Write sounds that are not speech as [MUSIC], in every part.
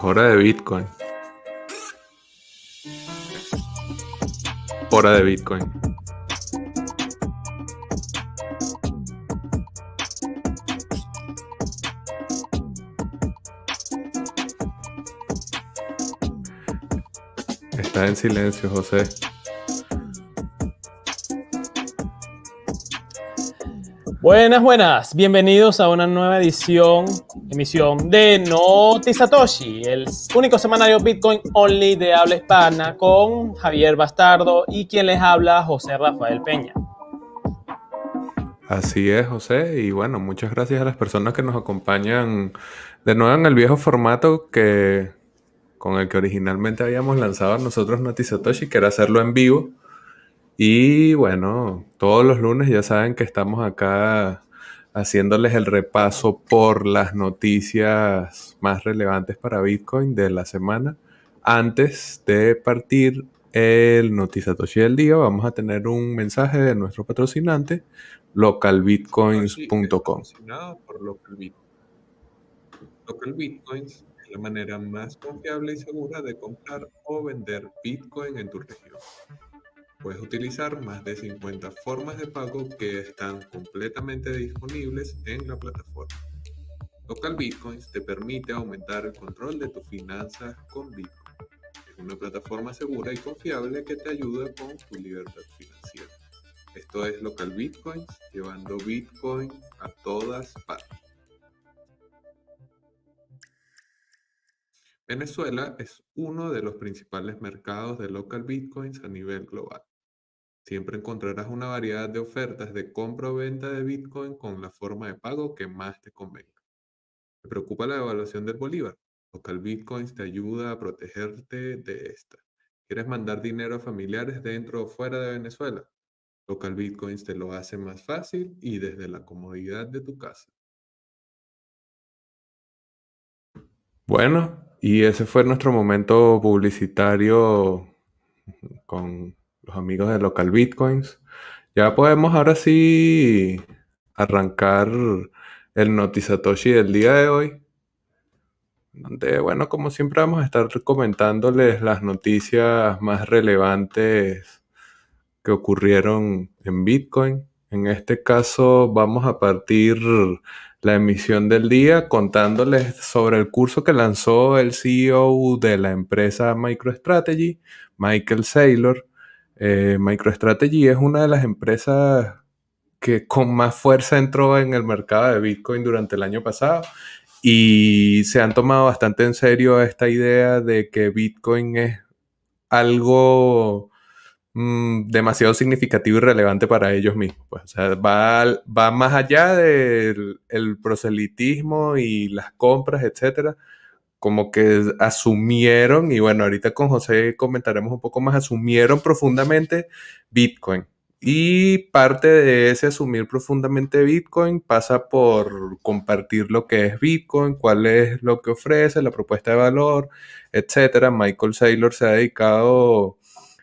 Es hora de Bitcoin. Hora de Bitcoin. Está en silencio, José. Buenas, buenas. Bienvenidos a una nueva edición, emisión de Noti Satoshi, el único semanario Bitcoin Only de habla hispana con Javier Bastardo y quien les habla, José Rafael Peña. Así es, José. Y bueno, muchas gracias a las personas que nos acompañan de nuevo en el viejo formato que con el que originalmente habíamos lanzado nosotros Noti Satoshi, que era hacerlo en vivo y bueno, todos los lunes ya saben que estamos acá haciéndoles el repaso por las noticias más relevantes para Bitcoin de la semana. Antes de partir el Notizatoshi del día, vamos a tener un mensaje de nuestro patrocinante, localbitcoins.com. por Local Bitcoins es la manera más confiable y segura de comprar o vender Bitcoin en tu región. Puedes utilizar más de 50 formas de pago que están completamente disponibles en la plataforma. Local Bitcoins te permite aumentar el control de tus finanzas con Bitcoin. Es una plataforma segura y confiable que te ayuda con tu libertad financiera. Esto es Local Bitcoins, llevando Bitcoin a todas partes. Venezuela es uno de los principales mercados de local bitcoins a nivel global. Siempre encontrarás una variedad de ofertas de compra o venta de Bitcoin con la forma de pago que más te convenga. ¿Te preocupa la devaluación del Bolívar? Local Bitcoins te ayuda a protegerte de esta. ¿Quieres mandar dinero a familiares dentro o fuera de Venezuela? Local Bitcoins te lo hace más fácil y desde la comodidad de tu casa. Bueno, y ese fue nuestro momento publicitario con amigos de Local Bitcoins. Ya podemos ahora sí arrancar el Notizatoshi del día de hoy. Donde, bueno, como siempre vamos a estar comentándoles las noticias más relevantes que ocurrieron en Bitcoin. En este caso vamos a partir la emisión del día contándoles sobre el curso que lanzó el CEO de la empresa MicroStrategy, Michael Saylor, eh, MicroStrategy es una de las empresas que con más fuerza entró en el mercado de Bitcoin durante el año pasado y se han tomado bastante en serio esta idea de que Bitcoin es algo mm, demasiado significativo y relevante para ellos mismos. Pues, o sea, va, va más allá del proselitismo y las compras, etcétera como que asumieron, y bueno, ahorita con José comentaremos un poco más, asumieron profundamente Bitcoin. Y parte de ese asumir profundamente Bitcoin pasa por compartir lo que es Bitcoin, cuál es lo que ofrece, la propuesta de valor, etc. Michael Saylor se ha dedicado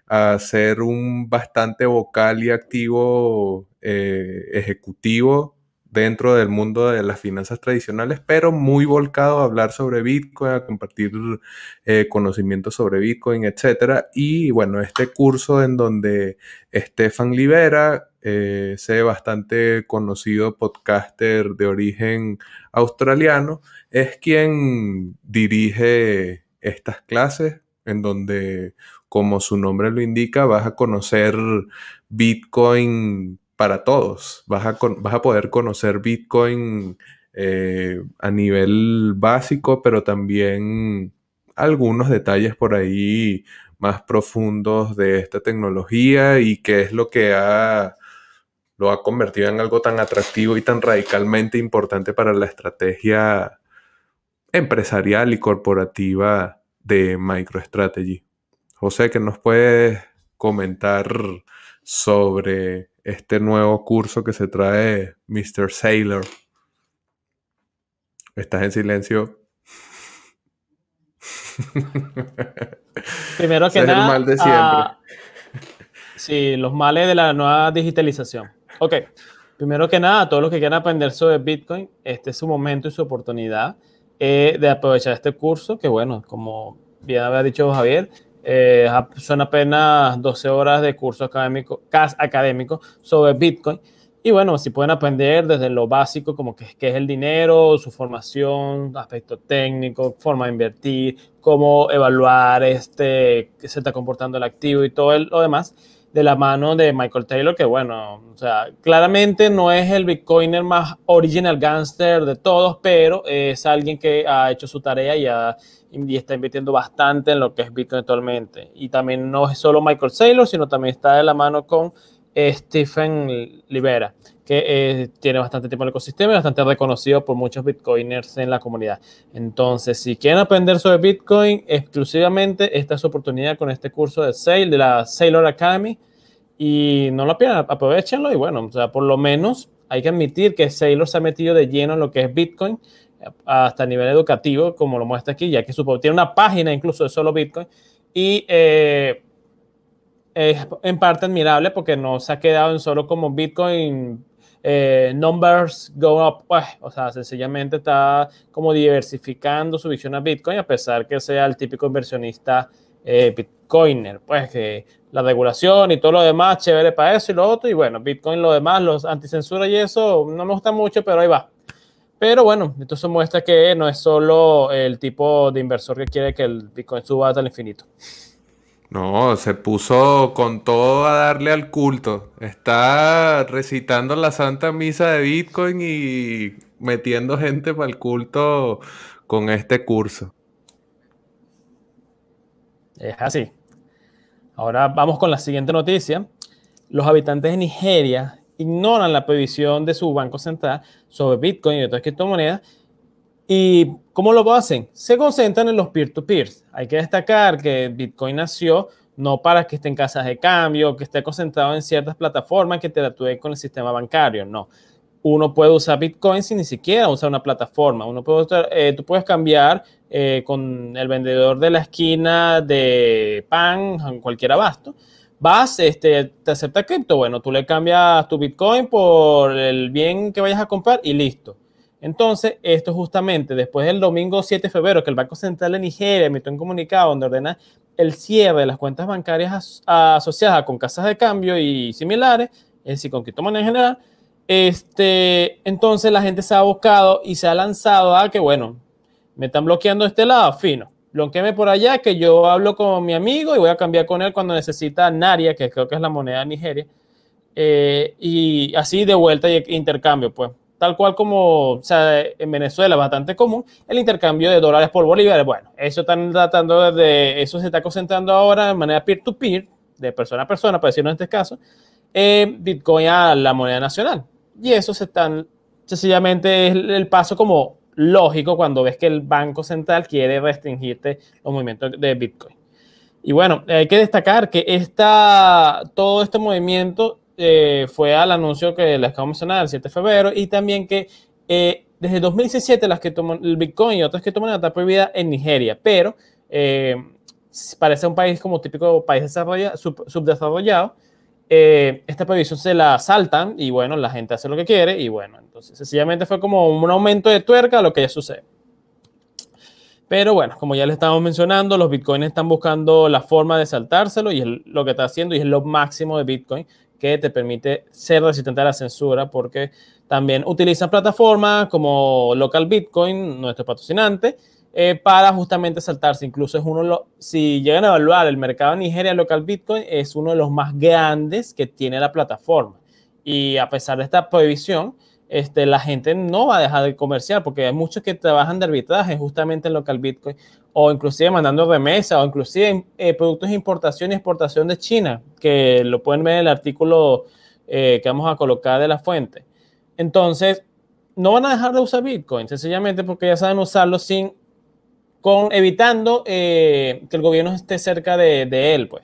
a ser un bastante vocal y activo eh, ejecutivo dentro del mundo de las finanzas tradicionales, pero muy volcado a hablar sobre Bitcoin, a compartir eh, conocimientos sobre Bitcoin, etc. Y bueno, este curso en donde Stefan Libera, eh, sé bastante conocido podcaster de origen australiano, es quien dirige estas clases en donde, como su nombre lo indica, vas a conocer Bitcoin para todos. Vas a, vas a poder conocer Bitcoin eh, a nivel básico, pero también algunos detalles por ahí más profundos de esta tecnología y qué es lo que ha, lo ha convertido en algo tan atractivo y tan radicalmente importante para la estrategia empresarial y corporativa de MicroStrategy. José, ¿qué nos puedes comentar sobre este nuevo curso que se trae Mr. Sailor. ¿Estás en silencio? [LAUGHS] Primero que nada. El mal de siempre. Ah, sí, los males de la nueva digitalización. Ok. Primero que nada, todos los que quieran aprender sobre Bitcoin, este es su momento y su oportunidad. eh, de aprovechar este curso, que bueno, como bien había dicho Javier, eh, son apenas 12 horas de curso académico, sobre Bitcoin. Y bueno, si pueden aprender desde lo básico, como que, es el dinero, su formación, aspecto técnico, forma de invertir, cómo evaluar este, que se está comportando el activo y todo lo demás, de la mano de Michael Taylor, que bueno, o sea, claramente no es el Bitcoiner más original gangster de todos, pero es alguien que ha hecho su tarea y, y está invirtiendo bastante en lo que es Bitcoin actualmente. Y también no es solo Michael Taylor, sino también está de la mano con Stephen Libera, que eh, tiene bastante tiempo en el ecosistema y bastante reconocido por muchos bitcoiners en la comunidad. Entonces, si quieren aprender sobre Bitcoin exclusivamente, esta es su oportunidad con este curso de Sail, de la Sailor Academy. Y no lo pierdan, aprovechenlo y bueno, o sea, por lo menos hay que admitir que Sailor se ha metido de lleno en lo que es Bitcoin hasta a nivel educativo, como lo muestra aquí, ya que tiene una página incluso de solo Bitcoin. Y eh, es en parte admirable porque no se ha quedado en solo como Bitcoin eh, numbers go up, pues, o sea, sencillamente está como diversificando su visión a Bitcoin a pesar que sea el típico inversionista eh, Bitcoiner, pues que la regulación y todo lo demás, chévere para eso y lo otro, y bueno, Bitcoin lo demás, los anticensura y eso, no me gusta mucho, pero ahí va. Pero bueno, esto se muestra que no es solo el tipo de inversor que quiere que el Bitcoin suba hasta el infinito. No, se puso con todo a darle al culto. Está recitando la Santa Misa de Bitcoin y metiendo gente para el culto con este curso. Es así. Ahora vamos con la siguiente noticia. Los habitantes de Nigeria ignoran la prohibición de su banco central sobre Bitcoin y otras criptomonedas ¿Y cómo lo hacen? Se concentran en los peer-to-peers. Hay que destacar que Bitcoin nació no para que esté en casas de cambio, que esté concentrado en ciertas plataformas que interactúen con el sistema bancario, no. Uno puede usar Bitcoin sin ni siquiera usar una plataforma. Uno puede eh, tú puedes cambiar eh, con el vendedor de la esquina de pan en cualquier abasto. Vas, este, te acepta cripto, bueno, tú le cambias tu Bitcoin por el bien que vayas a comprar y listo entonces, esto justamente después del domingo 7 de febrero, que el Banco Central de Nigeria emitió un comunicado donde ordena el cierre de las cuentas bancarias asociadas con casas de cambio y similares, es decir, con criptomonedas en general, este, entonces la gente se ha buscado y se ha lanzado a que, bueno, me están bloqueando este lado, fino. Bloqueeme por allá, que yo hablo con mi amigo y voy a cambiar con él cuando necesita Naria, que creo que es la moneda de Nigeria. Eh, y así de vuelta y intercambio, pues tal cual como o sea, en Venezuela bastante común, el intercambio de dólares por bolívares. Bueno, eso están tratando de, eso se está concentrando ahora de manera peer-to-peer, de persona a persona, para decirlo en este caso, Bitcoin a la moneda nacional. Y eso se están, sencillamente es el paso como lógico cuando ves que el Banco Central quiere restringirte los movimientos de Bitcoin. Y bueno, hay que destacar que esta, todo este movimiento eh, fue al anuncio que les acabo de mencionar el 7 de febrero y también que eh, desde 2017 las que toman el Bitcoin y otras que toman está prohibida en Nigeria, pero eh, parece un país como típico país subdesarrollado, esta prohibición se la saltan y bueno, la gente hace lo que quiere y bueno, entonces sencillamente fue como un aumento de tuerca a lo que ya sucede. Pero bueno, como ya les estamos mencionando, los bitcoins están buscando la forma de saltárselo y es lo que está haciendo y es lo máximo de bitcoin que te permite ser resistente a la censura porque también utilizan plataformas como Local Bitcoin, nuestro patrocinante, eh, para justamente saltarse. Incluso es uno de si llegan a evaluar el mercado de Nigeria Local Bitcoin, es uno de los más grandes que tiene la plataforma. Y a pesar de esta prohibición, este, la gente no va a dejar de comerciar porque hay muchos que trabajan de arbitraje justamente en local Bitcoin o inclusive mandando remesa o inclusive eh, productos de importación y exportación de China, que lo pueden ver en el artículo eh, que vamos a colocar de la fuente. Entonces, no van a dejar de usar Bitcoin, sencillamente porque ya saben usarlo sin, evitando eh, que el gobierno esté cerca de, de él, pues.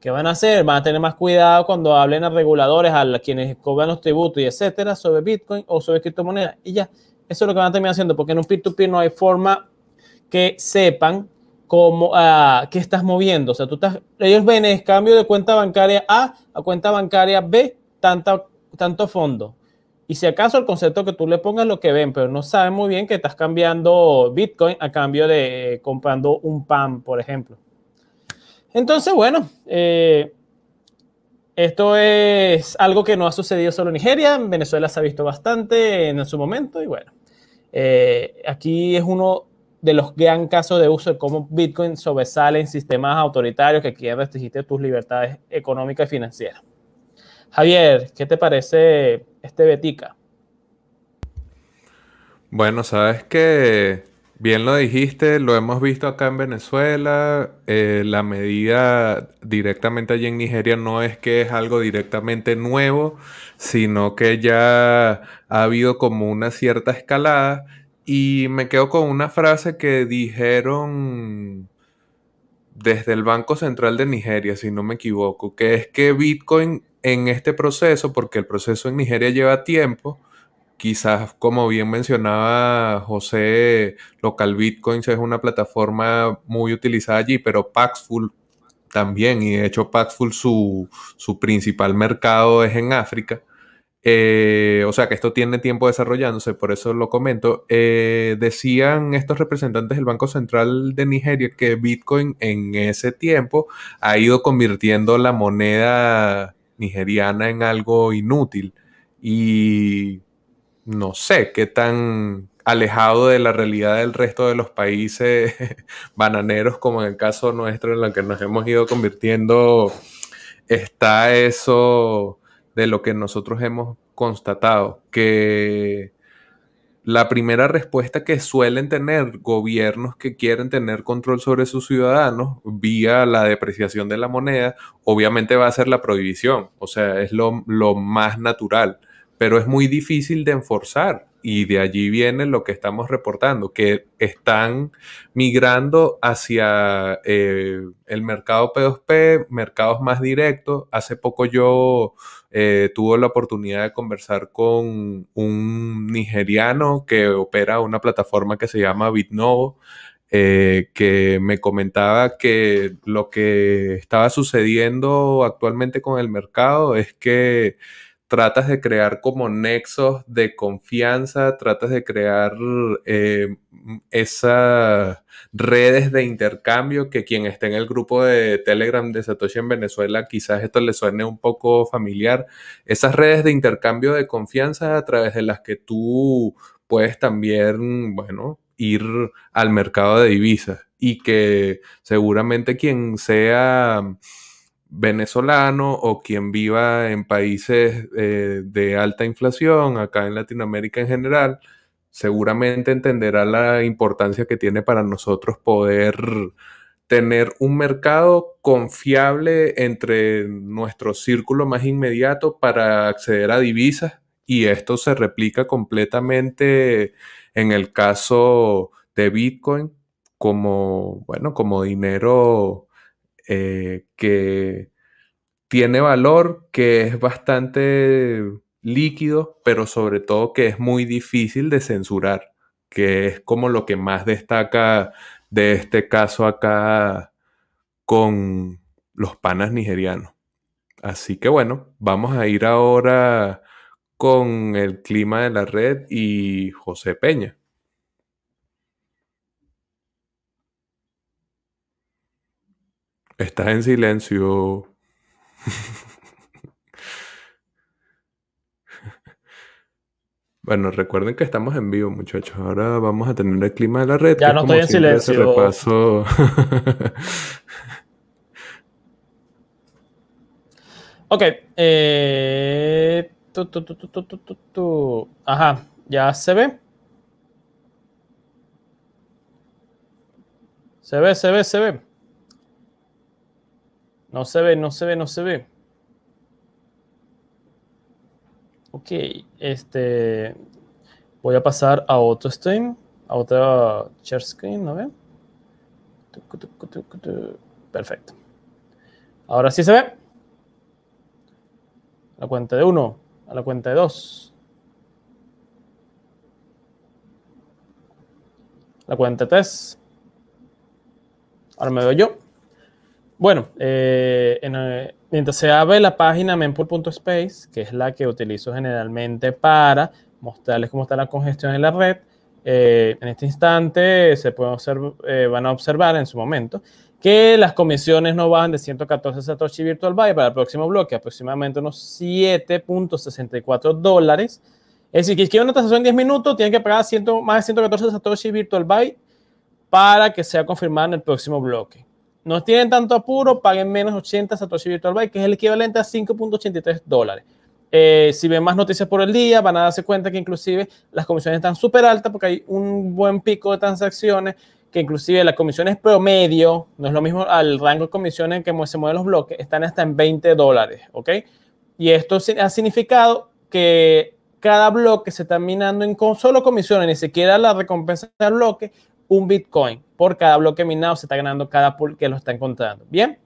¿Qué van a hacer? Van a tener más cuidado cuando hablen a reguladores, a quienes cobran los tributos y etcétera, sobre Bitcoin o sobre criptomonedas. Y ya, eso es lo que van a terminar haciendo, porque en un peer-to-peer no hay forma que sepan cómo, uh, qué estás moviendo. O sea, tú estás, ellos ven el cambio de cuenta bancaria A a cuenta bancaria B, tanta, tanto fondo. Y si acaso el concepto que tú le pongas lo que ven, pero no saben muy bien que estás cambiando Bitcoin a cambio de comprando un pan, por ejemplo. Entonces, bueno, eh, esto es algo que no ha sucedido solo en Nigeria, en Venezuela se ha visto bastante en su momento y bueno, eh, aquí es uno de los gran casos de uso de cómo Bitcoin sobresale en sistemas autoritarios que quieren restringir tus libertades económicas y financieras. Javier, ¿qué te parece este Betica? Bueno, sabes que Bien lo dijiste, lo hemos visto acá en Venezuela. Eh, la medida directamente allí en Nigeria no es que es algo directamente nuevo, sino que ya ha habido como una cierta escalada. Y me quedo con una frase que dijeron desde el Banco Central de Nigeria, si no me equivoco, que es que Bitcoin en este proceso, porque el proceso en Nigeria lleva tiempo, quizás como bien mencionaba José, Local Bitcoins es una plataforma muy utilizada allí, pero Paxful también, y de hecho Paxful su, su principal mercado es en África. Eh, o sea que esto tiene tiempo desarrollándose, por eso lo comento. Eh, decían estos representantes del Banco Central de Nigeria que Bitcoin en ese tiempo ha ido convirtiendo la moneda nigeriana en algo inútil. Y no sé qué tan alejado de la realidad del resto de los países [LAUGHS] bananeros, como en el caso nuestro, en el que nos hemos ido convirtiendo, está eso de lo que nosotros hemos constatado, que la primera respuesta que suelen tener gobiernos que quieren tener control sobre sus ciudadanos vía la depreciación de la moneda, obviamente va a ser la prohibición, o sea, es lo, más natural pero es muy difícil de enforzar y de allí viene lo que estamos reportando, que están migrando hacia eh, el mercado P2P, mercados más directos. Hace poco yo eh, tuve la oportunidad de conversar con un nigeriano que opera una plataforma que se llama Bitnovo. Eh, que me comentaba que lo que estaba sucediendo actualmente con el mercado es que tratas de crear como nexos de confianza, tratas de crear eh, esas redes de intercambio que quien esté en el grupo de Telegram de Satoshi en Venezuela, quizás esto le suene un poco familiar, esas redes de intercambio de confianza a través de las que tú puedes también, bueno, ir al mercado de divisas y que seguramente quien sea venezolano o quien viva en países eh, de alta inflación, acá en Latinoamérica en general, seguramente entenderá la importancia que tiene para nosotros poder tener un mercado confiable entre nuestro círculo más inmediato para acceder a divisas y esto se replica completamente en el caso de Bitcoin como, bueno, como dinero eh, que tiene valor, que es bastante líquido, pero sobre todo que es muy difícil de censurar, que es como lo que más destaca de este caso acá con los panas nigerianos. Así que bueno, vamos a ir ahora con el clima de la red y José Peña. Estás en silencio. Bueno, recuerden que estamos en vivo, muchachos. Ahora vamos a tener el clima de la red. Ya no estoy en silencio. Repaso. [LAUGHS] ok. Eh... Ajá. ¿Ya se ve? Se ve, se ve, se ve. No se ve, no se ve, no se ve. Ok, este. Voy a pasar a otro stream, a otra share screen, ¿no ve? Perfecto. Ahora sí se ve. A la cuenta de uno, a la cuenta de dos. La cuenta de tres. Ahora me veo yo. Bueno, eh, eh, mientras se abre la página mempool.space, que es la que utilizo generalmente para mostrarles cómo está la congestión en la red, eh, en este instante se puede eh, van a observar en su momento que las comisiones no bajan de 114 Satoshi Virtual Byte para el próximo bloque, aproximadamente unos 7.64 dólares. Es decir, que quieren una transacción en 10 minutos, tienen que pagar más de 114 Satoshi Virtual Byte para que sea confirmada en el próximo bloque. No tienen tanto apuro, paguen menos 80 Satoshi Virtual Byte, que es el equivalente a 5.83 dólares. Eh, si ven más noticias por el día, van a darse cuenta que inclusive las comisiones están súper altas porque hay un buen pico de transacciones, que inclusive las comisiones promedio, no es lo mismo al rango de comisiones en que se mueven los bloques, están hasta en 20 dólares, ¿ok? Y esto ha significado que cada bloque se está minando en solo comisiones, ni siquiera la recompensa del bloque, un Bitcoin por cada bloque minado se está ganando cada pool que lo está encontrando. Bien.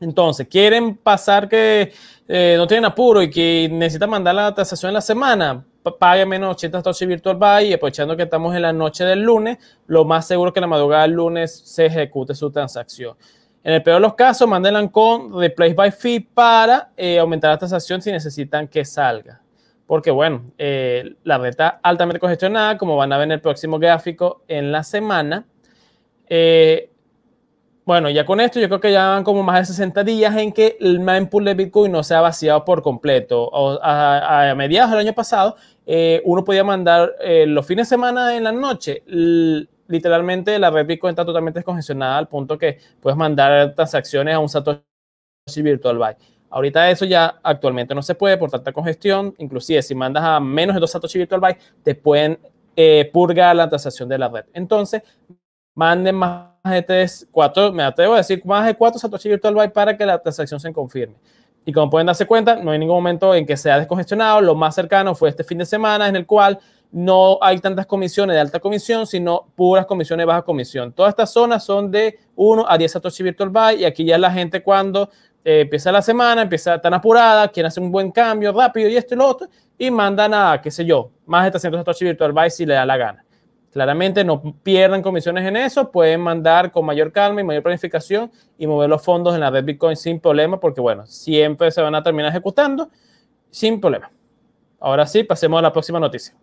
Entonces, quieren pasar que eh, no tienen apuro y que necesitan mandar la transacción en la semana, pague menos 80 Satoshi Virtual Buy y aprovechando que estamos en la noche del lunes, lo más seguro que la madrugada del lunes se ejecute su transacción. En el peor de los casos, mándenla con Replace by Fee para eh, aumentar la transacción si necesitan que salga. Porque, bueno, eh, la red está altamente congestionada, como van a ver en el próximo gráfico en la semana. Bueno, ya con esto yo creo que ya van como más de 60 días en que el pool de Bitcoin no se ha vaciado por completo. a, mediados del año pasado, eh, uno podía mandar eh, los fines de semana en la noche. literalmente la red Bitcoin está totalmente descongestionada al punto que puedes mandar transacciones a un Satoshi Virtual Byte. Ahorita eso ya actualmente no se puede por tanta congestión. Inclusive si mandas a menos de dos Satoshi Virtual Byte, te pueden eh, purgar la transacción de la red. Entonces, manden más de 3, 4, me atrevo a decir más de 4 Satoshi Virtual Byte para que la transacción se confirme. Y como pueden darse cuenta, no hay ningún momento en que sea descongestionado. Lo más cercano fue este fin de semana en el cual no hay tantas comisiones de alta comisión, sino puras comisiones de baja comisión. Todas estas zonas son de 1 a 10 Satoshi Virtual Byte y aquí ya la gente cuando eh, empieza la semana, empieza tan apurada, quiere hacer un buen cambio rápido y esto y lo otro, y mandan a, qué sé yo, más de 300 Satoshi Virtual Byte si le da la gana. Claramente no pierdan comisiones en eso, pueden mandar con mayor calma y mayor planificación y mover los fondos en la red Bitcoin sin problema, porque bueno, siempre se van a terminar ejecutando sin problema. Ahora sí, pasemos a la próxima noticia.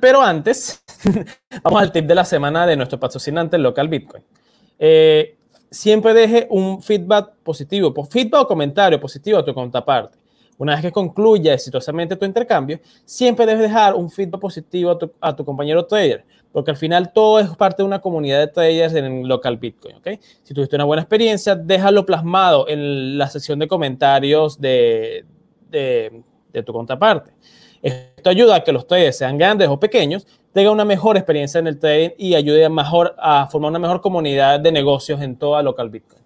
pero antes, [LAUGHS] vamos al tip de la semana de nuestro patrocinante local Bitcoin. Eh, siempre deje un feedback positivo, feedback o comentario positivo a tu contraparte. Una vez que concluya exitosamente tu intercambio, siempre debes dejar un feedback positivo a tu, compañero trader, porque al final todo es parte de una comunidad de traders en local Bitcoin. ¿okay? Si tuviste una buena experiencia, déjalo plasmado en la sección de comentarios de, de tu contraparte. Esto ayuda a que los traders sean grandes o pequeños tenga una mejor experiencia en el trading y ayude a, mejor, a formar una mejor comunidad de negocios en toda local Bitcoin.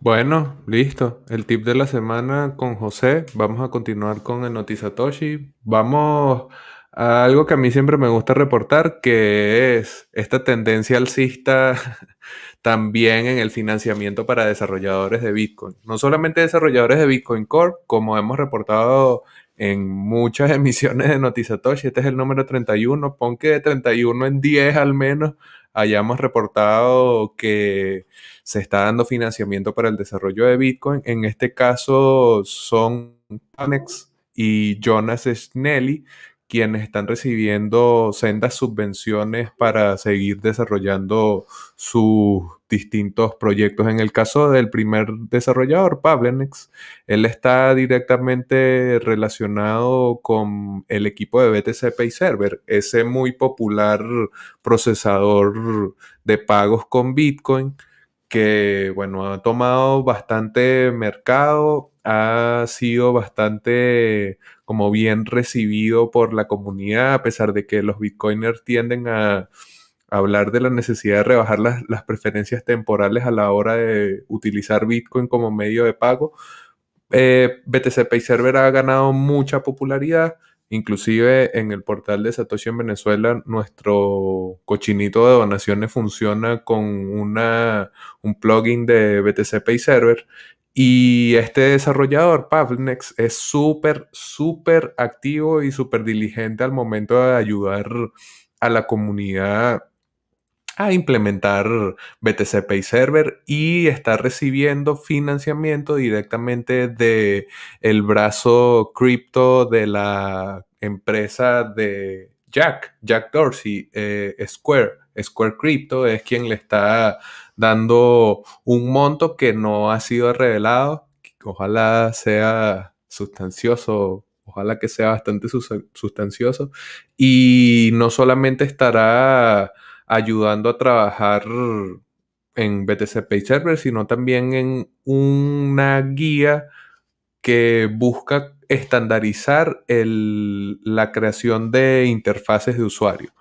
Bueno, listo. El tip de la semana con José. Vamos a continuar con el Notizatoshi. Vamos a algo que a mí siempre me gusta reportar, que es esta tendencia alcista [LAUGHS] también en el financiamiento para desarrolladores de Bitcoin. No solamente desarrolladores de Bitcoin Core, como hemos reportado en muchas [LAUGHS] emisiones de Notizatoshi, este es el número 31, pon que de 31 en 10 al menos hayamos reportado que se está dando financiamiento para el desarrollo de Bitcoin. En este caso son Panex y Jonas Snelly, quienes están recibiendo sendas subvenciones para seguir desarrollando sus distintos proyectos. En el caso del primer desarrollador, Pablenex, él está directamente relacionado con el equipo de BTC Pay Server, ese muy popular procesador de pagos con Bitcoin que, bueno, ha tomado bastante mercado, ha sido bastante como bien recibido por la comunidad, a pesar de que los bitcoiners tienden a, hablar de la necesidad de rebajar las, preferencias temporales a la hora de utilizar Bitcoin como medio de pago. Eh, BTC Pay Server ha ganado mucha popularidad. Inclusive en el portal de Satoshi en Venezuela, nuestro cochinito de donaciones funciona con una, un plugin de BTC Pay Server Y este desarrollador, Pavnex, es súper, súper activo y súper diligente al momento de ayudar a la comunidad a implementar BTC Pay Server y está recibiendo financiamiento directamente de el brazo cripto de la empresa de Jack, Jack Dorsey, eh, Square. Square Crypto es quien le está dando un monto que no ha sido revelado. Ojalá sea sustancioso, ojalá que sea bastante sustancioso. Y no solamente estará ayudando a trabajar en BTC Pay Server, sino también en una guía que busca estandarizar la creación de interfaces de usuario.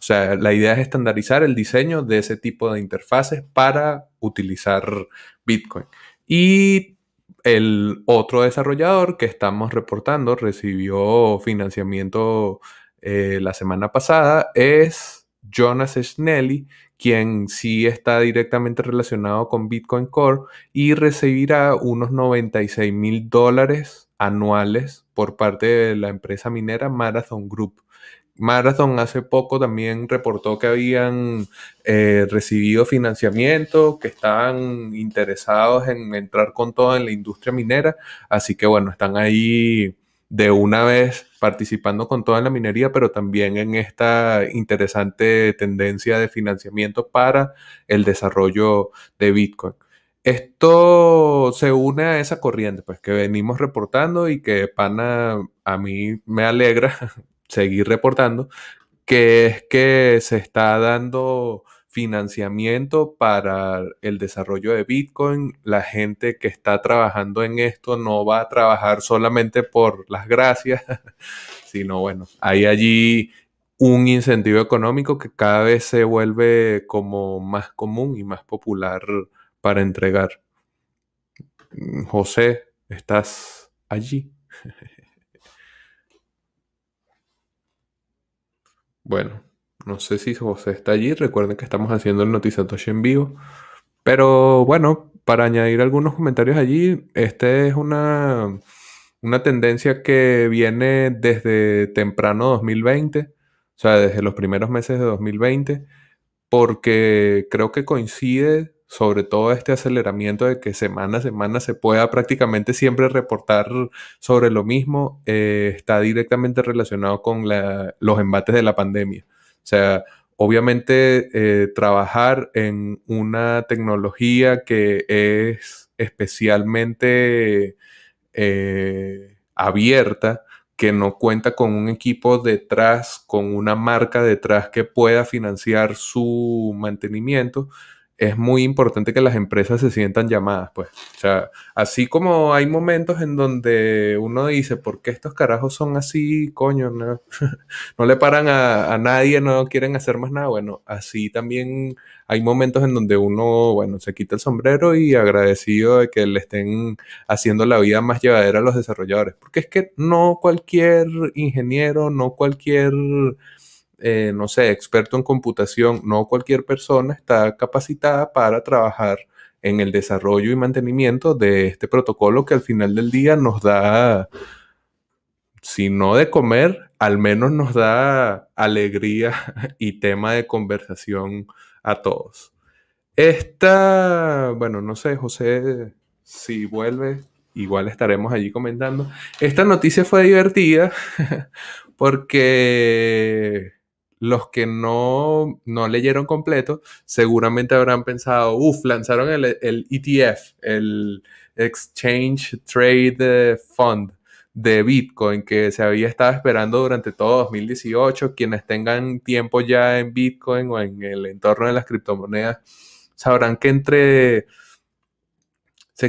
O sea, la idea es estandarizar el diseño de ese tipo de interfaces para utilizar Bitcoin. Y el otro desarrollador que estamos reportando recibió financiamiento eh, la semana pasada es Jonas Schnelly, quien sí está directamente relacionado con Bitcoin Core y recibirá unos 96 mil dólares anuales por parte de la empresa minera Marathon Group. Marathon hace poco también reportó que habían eh, recibido financiamiento, que estaban interesados en entrar con todo en la industria minera, así que bueno, están ahí de una vez participando con toda la minería, pero también en esta interesante tendencia de financiamiento para el desarrollo de Bitcoin. Esto se une a esa corriente, pues que venimos reportando y que pana a mí me alegra [LAUGHS] seguir reportando, que es que se está dando financiamiento para el desarrollo de Bitcoin. La gente que está trabajando en esto no va a trabajar solamente por las gracias, [LAUGHS] sino bueno, hay allí un incentivo económico que cada vez se vuelve como más común y más popular para entregar. José, ¿estás allí? [LAUGHS] bueno, no sé si José está allí. Recuerden que estamos haciendo el Notizatoshi en vivo. Pero bueno, para añadir algunos comentarios allí, esta es una, una tendencia que viene desde temprano 2020, o sea, desde los primeros meses de 2020, porque creo que coincide sobre todo este aceleramiento de que semana a semana se pueda prácticamente siempre reportar sobre lo mismo, eh, está directamente relacionado con los embates de la pandemia. O sea, obviamente eh, trabajar en una tecnología que es especialmente eh, abierta, que no cuenta con un equipo detrás, con una marca detrás que pueda financiar su mantenimiento, es muy importante que las empresas se sientan llamadas, pues. O sea, así como hay momentos en donde uno dice, ¿por qué estos carajos son así, coño? No, [LAUGHS] no le paran a, a, nadie, no quieren hacer más nada. Bueno, así también hay momentos en donde uno, bueno, se quita el sombrero y agradecido de que le estén haciendo la vida más llevadera a los desarrolladores. Porque es que no cualquier ingeniero, no cualquier eh, no sé, experto en computación, no cualquier persona está capacitada para trabajar en el desarrollo y mantenimiento de este protocolo que al final del día nos da, si no de comer, al menos nos da alegría [LAUGHS] y tema de conversación a todos. Esta, bueno, no sé, José, si vuelve, igual estaremos allí comentando. Esta noticia fue divertida [LAUGHS] porque los que no, leyeron completo seguramente habrán pensado, uff, lanzaron el, ETF, el Exchange Trade Fund de Bitcoin que se había estado esperando durante todo 2018. Quienes tengan tiempo ya en Bitcoin o en el entorno de las criptomonedas sabrán que entre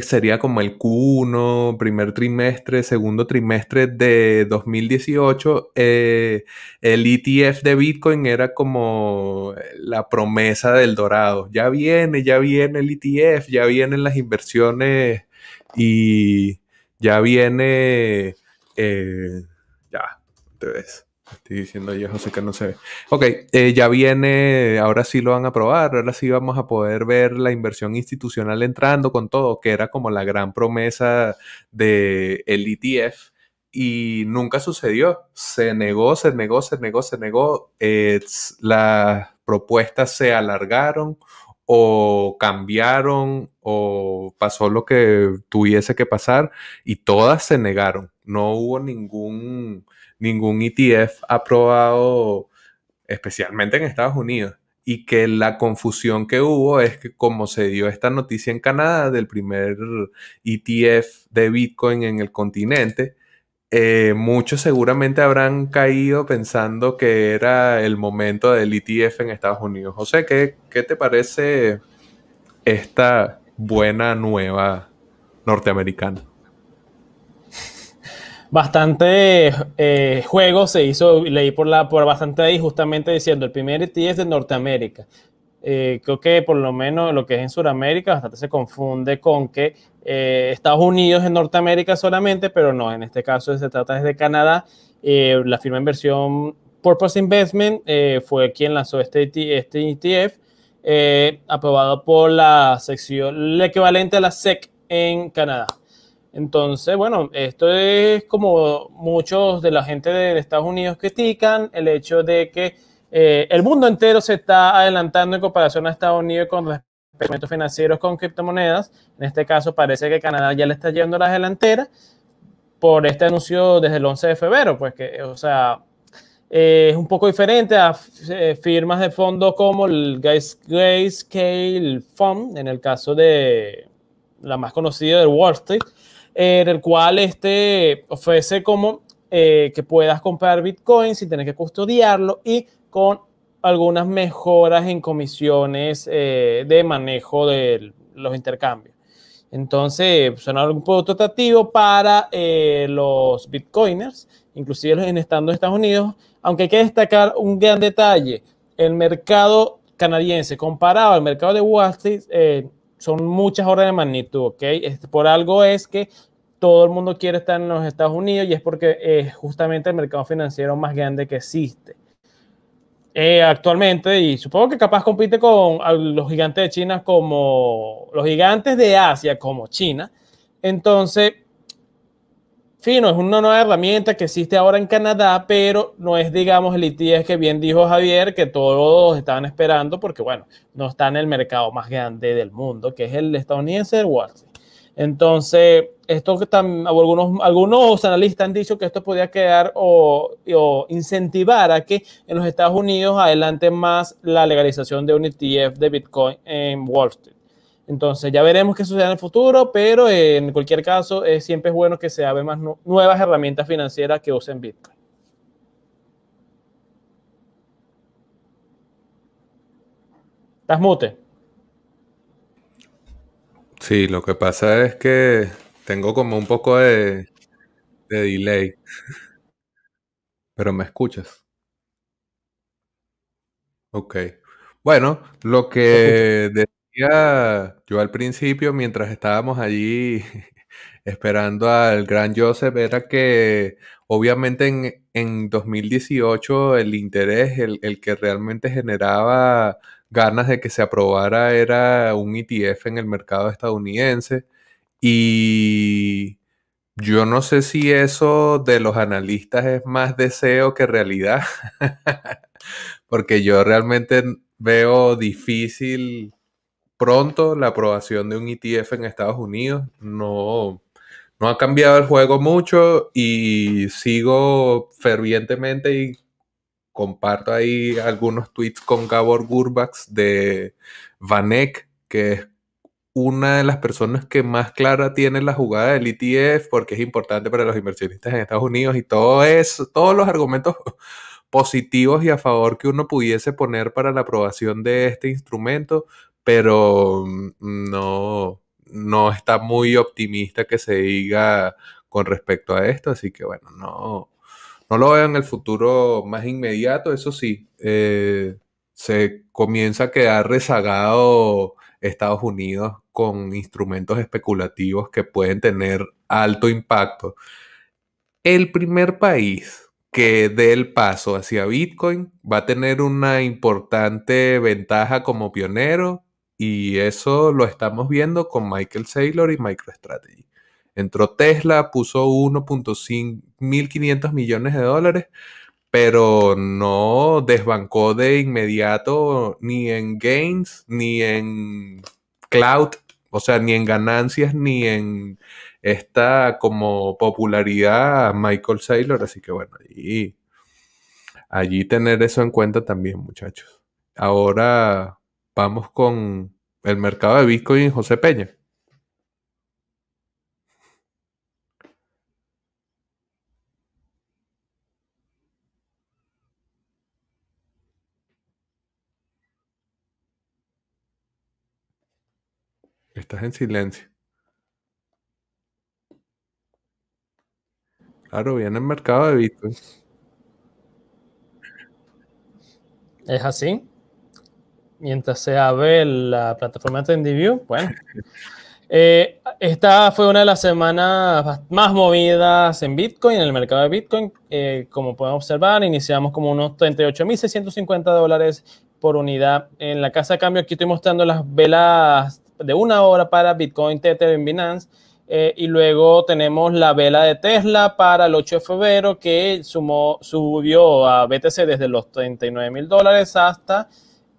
sería como el Q1, primer trimestre, segundo trimestre de 2018, eh, el ETF de Bitcoin era como la promesa del dorado. Ya viene, ya viene el ETF, ya vienen las inversiones y ya viene, eh, ya, ves. Estoy diciendo yo, José, que no se ve. Ok, eh, ya viene, ahora sí lo van a probar, ahora sí vamos a poder ver la inversión institucional entrando con todo, que era como la gran promesa del el ETF y nunca sucedió. Se negó, se negó, se negó, se negó. las propuestas se alargaron o cambiaron o pasó lo que tuviese que pasar y todas se negaron. No hubo ningún, ningún ETF aprobado, especialmente en Estados Unidos. Y que la confusión que hubo es que como se dio esta noticia en Canadá del primer ETF de Bitcoin en el continente, eh, muchos seguramente habrán caído pensando que era el momento del ETF en Estados Unidos. José, ¿qué, qué te parece esta buena nueva norteamericana? Bastante eh, juego se hizo, leí por, la, por bastante ahí justamente diciendo el primer ETF de Norteamérica. Eh, creo que por lo menos lo que es en Sudamérica bastante se confunde con que eh, Estados Unidos es Norteamérica solamente, pero no, en este caso se trata desde Canadá. La firma de inversión Purpose Investment fue quien lanzó este, este ETF, aprobado por la sección, el equivalente a la SEC en Canadá. Entonces, bueno, esto es como muchos de la gente de Estados Unidos critican el hecho de que eh, el mundo entero se está adelantando en comparación a Estados Unidos con los experimentos financieros con criptomonedas. En este caso parece que Canadá ya le está a la delantera por este anuncio desde el 11 de febrero, pues que, o sea, es un poco diferente a eh, firmas de fondo como el Grayscale Fund, en el caso de la más conocida del Wall Street, en el cual este ofrece como que puedas comprar Bitcoin sin tener que custodiarlo y con algunas mejoras en comisiones eh, de manejo de los intercambios. Entonces, son algo producto atractivo para eh, los bitcoiners, inclusive los en estando en Estados Unidos, aunque hay que destacar un gran detalle, el mercado canadiense comparado al mercado de Wall Street eh, son muchas horas de magnitud, ¿ok? Por algo es que todo el mundo quiere estar en los Estados Unidos y es porque es justamente el mercado financiero más grande que existe. Eh, actualmente y supongo que capaz compite con los gigantes de China como los gigantes de Asia como China. Entonces, fino, es una nueva herramienta que existe ahora en Canadá, pero no es, digamos, el ITS que bien dijo Javier, que todos estaban esperando, porque, bueno, no está en el mercado más grande del mundo, que es el estadounidense del Wall Street. Entonces, esto que algunos, algunos analistas han dicho que esto podría quedar o, incentivar a que en los Estados Unidos adelante más la legalización de un ETF de Bitcoin en Wall Street. Entonces, ya veremos qué sucede en el futuro, pero en cualquier caso, siempre es bueno que se abran más nuevas herramientas financieras que usen Bitcoin. ¿Estás mute? Sí, lo que pasa es que tengo como un poco de, delay. Pero me escuchas. Ok. Bueno, lo que yo al principio, mientras estábamos allí [LAUGHS] esperando al gran Joseph, era que obviamente en, en 2018 el interés, el, el que realmente generaba ganas de que se aprobara era un ETF en el mercado estadounidense. Y yo no sé si eso de los analistas es más deseo que realidad, [LAUGHS] porque yo realmente veo difícil pronto la aprobación de un ETF en Estados Unidos. No, no ha cambiado el juego mucho y sigo fervientemente y comparto ahí algunos tweets con Gabor Gurbax de Vanek, que es una de las personas que más clara tiene la jugada del ETF porque es importante para los inversionistas en Estados Unidos y todo todos los argumentos positivos y a favor que uno pudiese poner para la aprobación de este instrumento, pero mm, no, no está muy optimista que se diga con respecto a esto, así que bueno, no, no lo veo en el futuro más inmediato, eso sí, eh, se comienza a quedar rezagado Estados Unidos con instrumentos especulativos que pueden tener alto impacto. El primer país que dé el paso hacia Bitcoin va a tener una importante ventaja como pionero y eso lo estamos viendo con Michael Saylor y MicroStrategy. Entró Tesla, puso 1.500 millones de dólares, pero no desbancó de inmediato ni en gains, ni en cloud, o sea, ni en ganancias, ni en esta como popularidad Michael Saylor. Así que bueno, allí, allí tener eso en cuenta también, muchachos. Ahora vamos con el mercado de Bitcoin, José Peña. Estás en silencio. Claro, viene el mercado de Bitcoin. Es así. Mientras se abre la plataforma TendiView, bueno. [LAUGHS] Eh, esta fue una de las semanas más movidas en Bitcoin, en el mercado de Bitcoin. Eh, como pueden observar, iniciamos como unos 38.650 dólares por unidad. En la casa de cambio, aquí estoy mostrando las velas de una hora para Bitcoin, Tether en Binance. Eh, y luego tenemos la vela de Tesla para el 8 de febrero que sumó, subió a BTC desde los 39 mil dólares hasta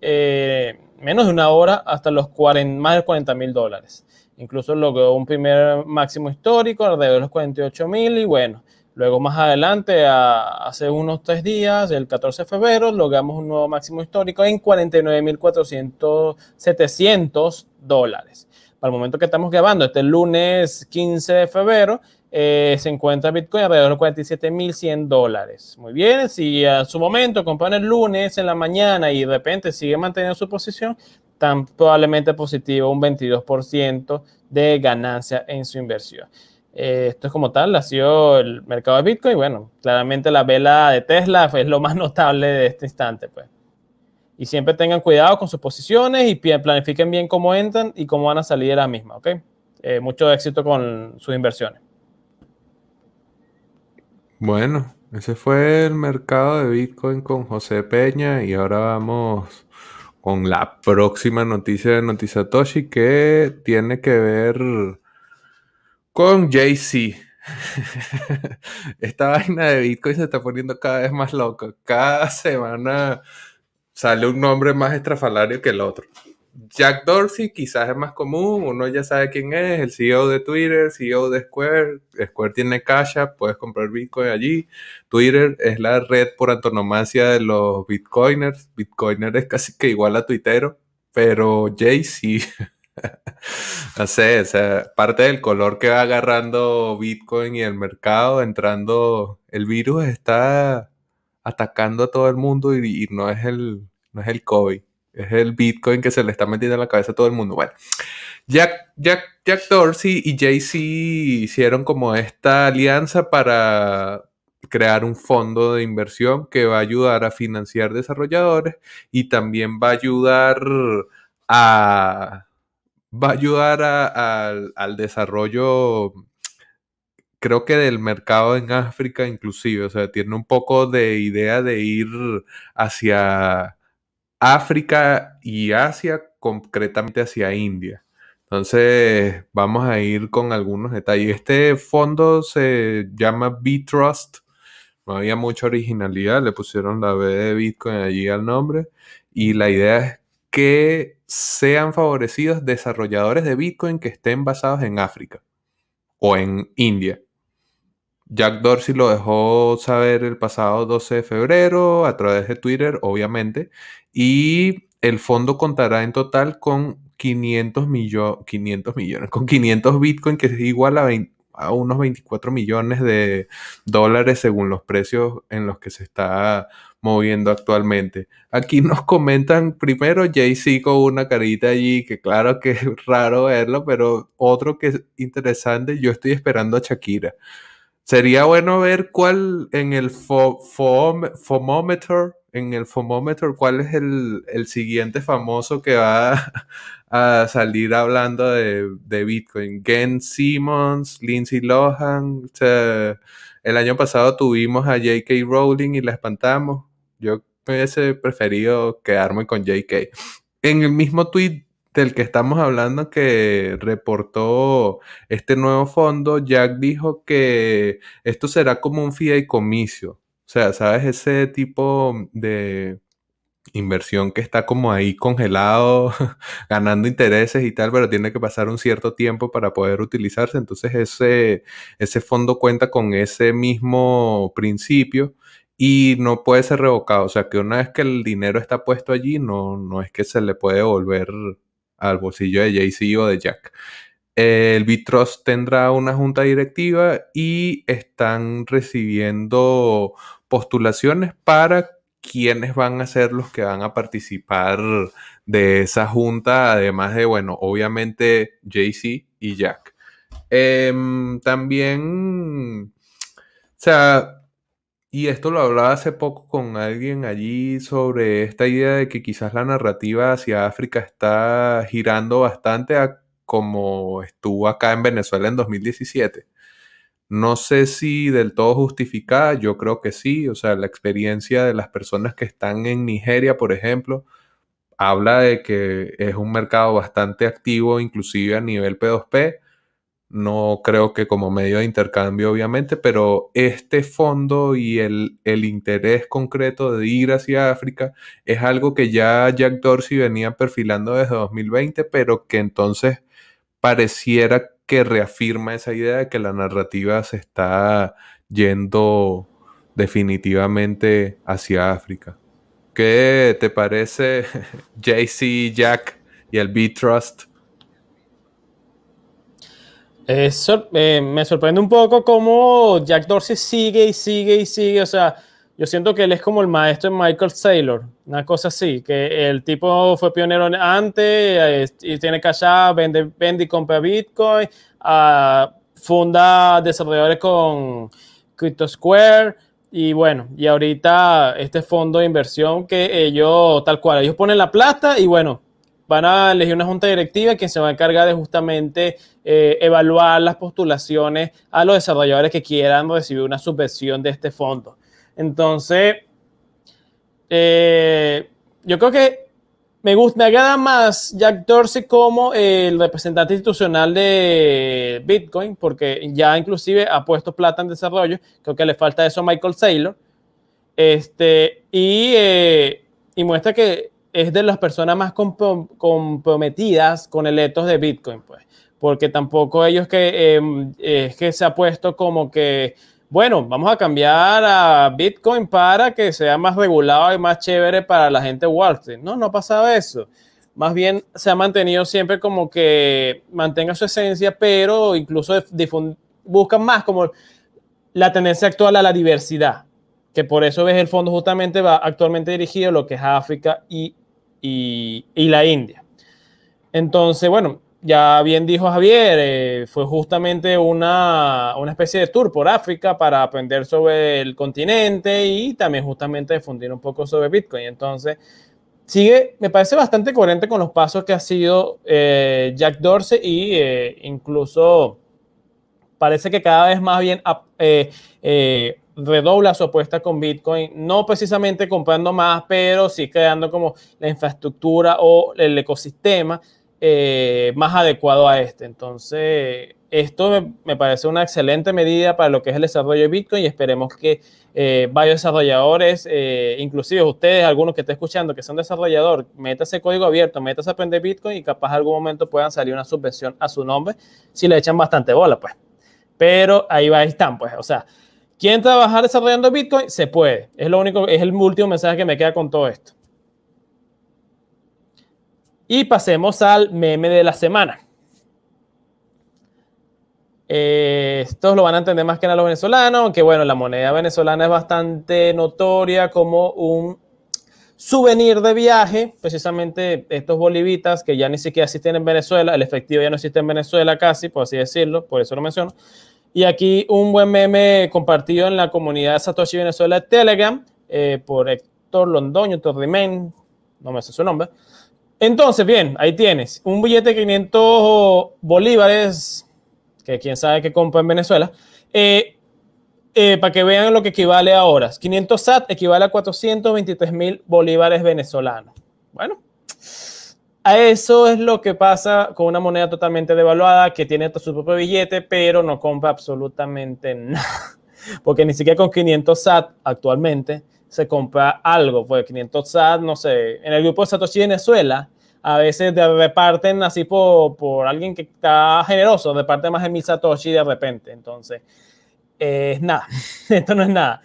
eh, menos de una hora, hasta los 40, más de 40 mil dólares. Incluso logró un primer máximo histórico alrededor de los 48 mil y bueno, luego más adelante, hace unos tres días, el 14 de febrero, logramos un nuevo máximo histórico en 49 mil 700 dólares. Para el momento que estamos grabando, este lunes 15 de febrero, eh, se encuentra Bitcoin alrededor de 47.100 dólares. Muy bien, si a su momento compran el lunes en la mañana y de repente sigue manteniendo su posición, tan probablemente positivo un 22% de ganancia en su inversión. Eh, esto es como tal, ha sido el mercado de Bitcoin. Bueno, claramente la vela de Tesla es lo más [LAUGHS] notable de este instante. Pues y siempre tengan cuidado con sus posiciones y planifiquen bien cómo entran y cómo van a salir de la misma, ¿ok? Eh, mucho éxito con sus inversiones. Bueno, ese fue el mercado de Bitcoin con José Peña y ahora vamos con la próxima noticia de Notizatoshi que tiene que ver con Jay-Z. [LAUGHS] Esta vaina de Bitcoin se está poniendo cada vez más loca. Cada semana sale un nombre más estrafalario que el otro. Jack Dorsey quizás es más común, uno ya sabe quién es, el CEO de Twitter, CEO de Square. Square tiene Cash puedes comprar Bitcoin allí. Twitter es la red por antonomasia de los Bitcoiners. Bitcoiner es casi que igual a Twitter, pero Jay sí. [LAUGHS] no sé, o sea, parte del color que va agarrando Bitcoin y el mercado, entrando, el virus está atacando a todo el mundo y, no es el no es el COVID, es el Bitcoin que se le está metiendo en la cabeza a todo el mundo. Bueno, Jack, Jack, Jack Dorsey y Jay-Z hicieron como esta alianza para crear un fondo de inversión que va a ayudar a financiar desarrolladores y también va a ayudar a va a ayudar al desarrollo creo que del mercado en África inclusive, o sea, tiene un poco de idea de ir hacia África y Asia, concretamente hacia India. Entonces, vamos a ir con algunos detalles. Este fondo se llama B-Trust. No había mucha originalidad, le pusieron la B de Bitcoin allí al nombre. Y la idea es que sean favorecidos desarrolladores de Bitcoin que estén basados en África o en India. Jack Dorsey lo dejó saber el pasado 12 de febrero a través de Twitter, obviamente, y el fondo contará en total con 500, 500 millones, con 500 Bitcoin, que es igual a, a unos 24 millones de dólares según los precios en los que se está moviendo actualmente. Aquí nos comentan primero Jay-Z con una carita allí, que claro que [LAUGHS] es raro verlo, pero otro que es interesante, yo estoy esperando a Shakira. Sería bueno ver cuál en el FOMOmeter, en el FOMOmeter, cuál es el, siguiente famoso que va [LAUGHS] a, salir hablando de, Bitcoin. Gen Simmons, Lindsay Lohan, el año pasado tuvimos a J.K. Rowling y la espantamos. Yo hubiese preferido quedarme con J.K. En el mismo tweet del que estamos hablando que reportó este nuevo fondo, Jack dijo que esto será como un fideicomiso. O sea, ¿sabes? Ese tipo de inversión que está como ahí congelado, [LAUGHS] ganando intereses y tal, pero tiene que pasar un cierto tiempo para poder utilizarse. Entonces ese, ese fondo cuenta con ese mismo principio y no puede ser revocado. O sea, que una vez que el dinero está puesto allí, no, no es que se le puede volver al bolsillo de Jay-Z o de Jack. El Bitrust tendrá una junta directiva y están recibiendo postulaciones para quiénes van a ser los que van a participar de esa junta, además de, bueno, obviamente Jay-Z y Jack. Em, también, o sea, y esto lo hablaba hace poco con alguien allí sobre esta idea de que quizás la narrativa hacia África está girando bastante a como estuvo acá en Venezuela en 2017. No sé si del todo justificada, yo creo que sí, o sea, la experiencia de las personas que están en Nigeria, por ejemplo, habla de que es un mercado bastante activo, inclusive a nivel P2P, no creo que como medio de intercambio, obviamente, pero este fondo y el, el, interés concreto de ir hacia África es algo que ya Jack Dorsey venía perfilando desde 2020, pero que entonces pareciera que reafirma esa idea de que la narrativa se está yendo definitivamente hacia África. ¿Qué te parece [LAUGHS] JC, Jack y el B-Trust? Eh, me sorprende un poco cómo Jack Dorsey sigue y sigue y sigue. O sea, yo siento que él es como el maestro de Michael Saylor, una cosa así, que el tipo fue pionero antes eh, y tiene cash vende, vende y compra Bitcoin, uh, funda desarrolladores con CryptoSquare y bueno, y ahorita este fondo de inversión que ellos, tal cual, ellos ponen la plata y bueno, van a elegir una junta directiva que se va a encargar de justamente eh, evaluar las postulaciones a los desarrolladores que quieran recibir una subvención de este fondo. Entonces, eh, yo creo que me gusta, me agrada más Jack Dorsey como el representante institucional de Bitcoin, porque ya inclusive ha puesto plata en desarrollo. Creo que le falta eso a Michael Saylor. Este, y, eh, y muestra que es de las personas más comprometidas con el ethos de Bitcoin, pues, porque tampoco ellos que em, es que se ha puesto como que, bueno, vamos a cambiar a Bitcoin para que sea más regulado y más chévere para la gente Wall Street. No, no ha pasado eso. Más bien se ha mantenido siempre como que mantenga su esencia, pero incluso buscan más como la tendencia actual a la diversidad, que por eso ves el fondo justamente va actualmente dirigido a lo que es África y y, la India. Entonces, bueno, ya bien dijo Javier, eh, fue justamente una, una, especie de tour por África para aprender sobre el continente y también justamente difundir un poco sobre Bitcoin. Entonces, sigue, me parece bastante coherente con los pasos que ha sido eh, Jack Dorsey y eh, incluso parece que cada vez más bien redobla su apuesta con Bitcoin, no precisamente comprando más, pero sí creando como la infraestructura o el ecosistema eh, más adecuado a este. Entonces, esto me, parece una excelente medida para lo que es el desarrollo de Bitcoin y esperemos que eh, varios desarrolladores, eh, inclusive ustedes, algunos que estén escuchando que son desarrolladores, métase código abierto, métase a aprender Bitcoin y capaz algún momento puedan salir una subvención a su nombre si le echan bastante bola, pues. Pero ahí va, ahí están, pues. O sea, ¿Quieren trabajar desarrollando Bitcoin? Se puede. Es lo único, es el último mensaje que me queda con todo esto. Y pasemos al meme de la semana. Eh, estos lo van a entender más que nada los venezolanos, aunque bueno, la moneda venezolana es bastante notoria como un souvenir de viaje, precisamente estos bolivitas que ya ni siquiera existen en Venezuela, el efectivo ya no existe en Venezuela casi, por así decirlo, por eso lo menciono. Y aquí un buen meme compartido en la comunidad Satoshi Venezuela Telegram eh, por Héctor Londoño, Torrimen, no me sé su nombre. Entonces, bien, ahí tienes un billete de 500 bolívares, que quién sabe qué compra en Venezuela, eh, eh, para que vean lo que equivale a horas. 500 SAT equivale a 423 mil bolívares venezolanos. Bueno, a eso es lo que pasa con una moneda totalmente devaluada que tiene su propio billete, pero no compra absolutamente nada. [LAUGHS] Porque ni siquiera con 500 SAT actualmente se compra algo. Pues 500 SAT, no sé, en el grupo de Satoshi Venezuela, a veces reparten así por, por alguien que está generoso, reparte más de mil Satoshi de repente. Entonces, es nada, [LAUGHS] esto no es nada.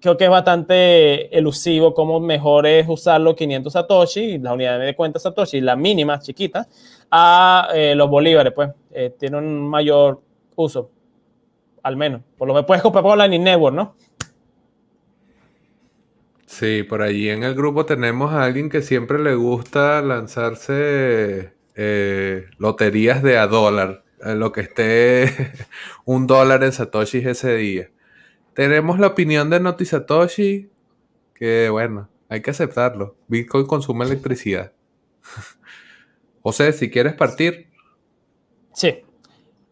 Creo que es bastante elusivo cómo mejor es usar los 500 Satoshi, la unidad de cuenta Satoshi, la mínima, chiquita, a eh, los bolívares, pues eh, tiene un mayor uso, al menos. Por lo que puedes comprar por Lightning Network, ¿no? Sí, por allí en el grupo tenemos a alguien que siempre le gusta lanzarse eh, loterías de a dólar, lo que esté [LAUGHS] un dólar en Satoshi ese día. Tenemos la opinión de Noti Satoshi, que bueno, hay que aceptarlo. Bitcoin consume electricidad. [LAUGHS] José, si quieres partir. Sí.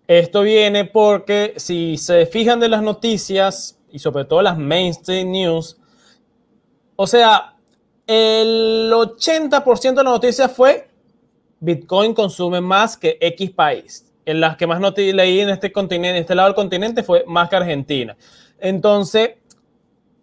Esto viene porque si se fijan de las noticias y sobre todo las mainstream news, o sea, el 80% de las noticias fue Bitcoin consume más que X país. En las que más leí en este continente, en este lado del continente fue más que Argentina. Entonces,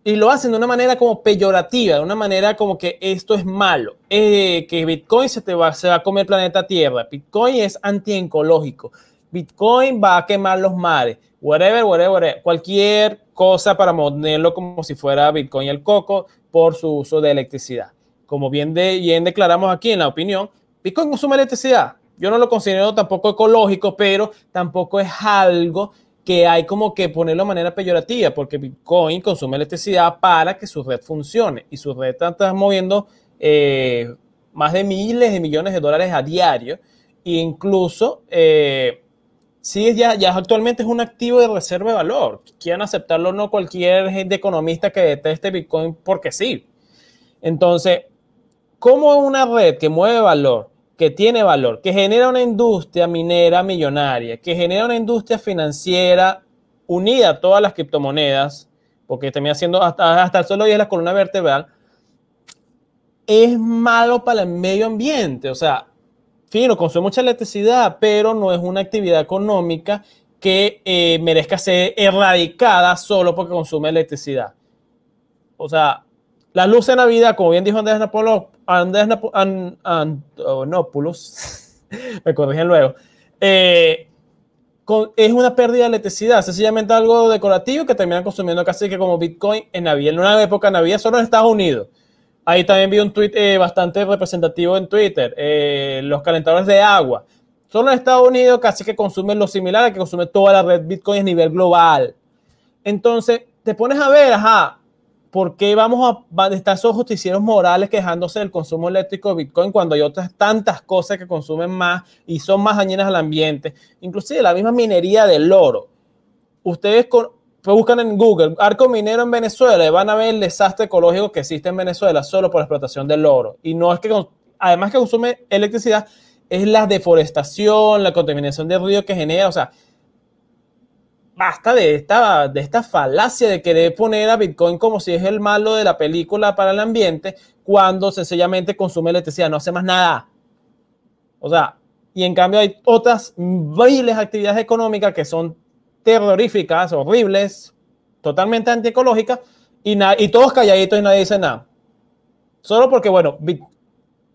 y lo hacen de una manera como peyorativa, de una manera como que esto es malo, eh, que Bitcoin se, te va, se va a comer planeta Tierra, Bitcoin es antiecológico, Bitcoin va a quemar los mares, whatever, whatever, whatever, cualquier cosa para ponerlo como si fuera Bitcoin el coco por su uso de electricidad. Como bien, de, bien declaramos aquí en la opinión, Bitcoin consume electricidad. Yo no lo considero tampoco ecológico, pero tampoco es algo que hay como que ponerlo de manera peyorativa, porque Bitcoin consume electricidad para que su red funcione y su red está, moviendo eh, más de miles de millones de dólares a diario e incluso eh, sí, ya, ya actualmente es un activo de reserva de valor. Quieran aceptarlo o no cualquier gente economista que deteste Bitcoin porque sí. Entonces, ¿cómo una red que mueve valor que tiene valor, que genera una industria minera millonaria, que genera una industria financiera unida a todas las criptomonedas, porque termina siendo hasta, hasta el solo y es la columna vertebral, es malo para el medio ambiente. O sea, fino, consume mucha electricidad, pero no es una actividad económica que eh, merezca ser erradicada solo porque consume electricidad. O sea, la luz de Navidad, como bien dijo Andrés Napolo, Andrés Antonopoulos, [LAUGHS] me corrigen luego, eh, es una pérdida de electricidad, sencillamente algo decorativo que terminan consumiendo casi que como Bitcoin en Navidad, en una época de Navidad solo en Estados Unidos. Ahí también vi un tweet eh, bastante representativo en Twitter, eh, los calentadores de agua. Solo en Estados Unidos casi que consumen lo similar a que consume toda la red Bitcoin a nivel global. Entonces, te pones a ver, ajá, ¿por qué vamos a estar esos justicieros morales quejándose del consumo eléctrico de Bitcoin cuando hay otras tantas cosas que consumen más y son más dañinas al ambiente? Inclusive la misma minería del oro. Ustedes buscan en Google arco minero en Venezuela y van a ver el desastre ecológico que existe en Venezuela solo por la explotación del oro. Y no es que, además que consume electricidad, es la deforestación, la contaminación del río que genera, o sea, basta de esta, de esta falacia de querer poner a Bitcoin como si es el malo de la película para el ambiente, cuando sencillamente consume electricidad, no hace más nada. O sea, y en cambio hay otras miles actividades económicas que son terroríficas, horribles, totalmente antiecológicas, y, y todos calladitos y nadie dice nada. Solo porque, bueno,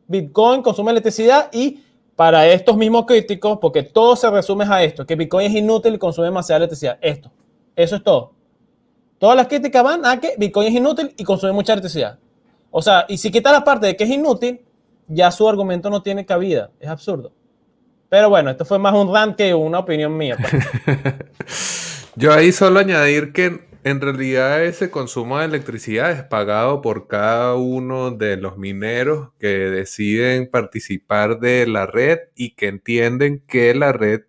Bitcoin consume electricidad y para estos mismos críticos, porque todo se resume a esto, que Bitcoin es inútil y consume demasiada electricidad. Esto, eso es todo. Todas las críticas van a que Bitcoin es inútil y consume mucha electricidad. O sea, y si quita la parte de que es inútil, ya su argumento no tiene cabida. Es absurdo. Pero bueno, esto fue más un rant que una opinión mía. Pues. [LAUGHS] Yo ahí solo añadir que en realidad ese consumo de electricidad es pagado por cada uno de los mineros que deciden participar de la red y que entienden que la red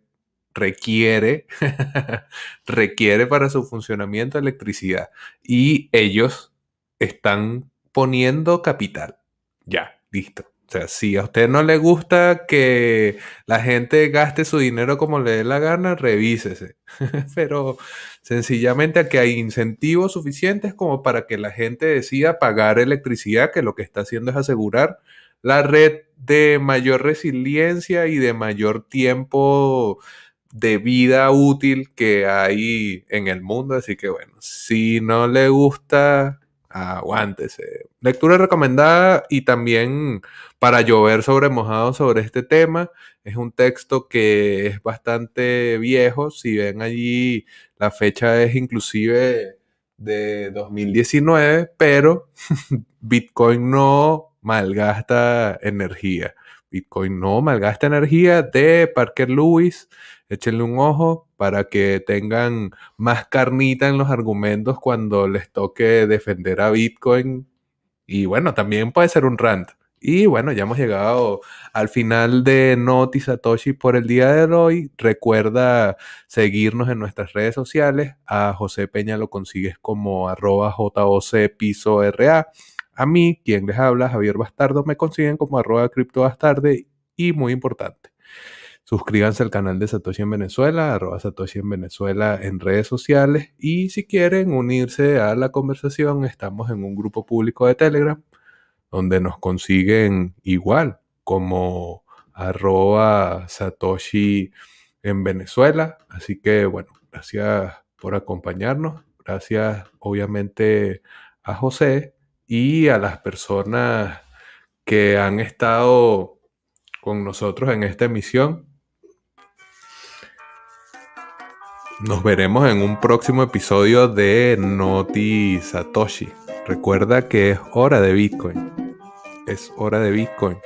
requiere, [LAUGHS] requiere para su funcionamiento electricidad. Y ellos están poniendo capital. Ya, listo. O sea, si a usted no le gusta que la gente gaste su dinero como le dé la gana, revísese. [LAUGHS] Pero sencillamente aquí hay incentivos suficientes como para que la gente decida pagar electricidad, que lo que está haciendo es asegurar la red de mayor resiliencia y de mayor tiempo de vida útil que hay en el mundo. Así que bueno, si no le gusta, aguántese. Lectura recomendada y también para llover sobre mojado sobre este tema. Es un texto que es bastante viejo. Si ven allí, la fecha es inclusive de 2019, pero [LAUGHS] Bitcoin no malgasta energía. Bitcoin no malgasta energía de Parker Lewis. Échenle un ojo para que tengan más carnita en los argumentos cuando les toque defender a Bitcoin. Y bueno, también puede ser un rant. Y bueno, ya hemos llegado al final de Noti Satoshi por el día de hoy. Recuerda seguirnos en nuestras redes sociales. A José Peña lo consigues como arroba JOC piso RA. A mí, quien les habla, Javier Bastardo, me consiguen como arroba criptobastarde. Y muy importante, suscríbanse al canal de Satoshi en Venezuela, arroba Satoshi en Venezuela en redes sociales. Y si quieren unirse a la conversación, estamos en un grupo público de Telegram donde nos consiguen igual como arroba Satoshi en Venezuela. Así que bueno, gracias por acompañarnos. Gracias obviamente a José y a las personas que han estado con nosotros en esta emisión. Nos veremos en un próximo episodio de Noti Satoshi. Recuerda que es hora de Bitcoin. Es hora de Bitcoin.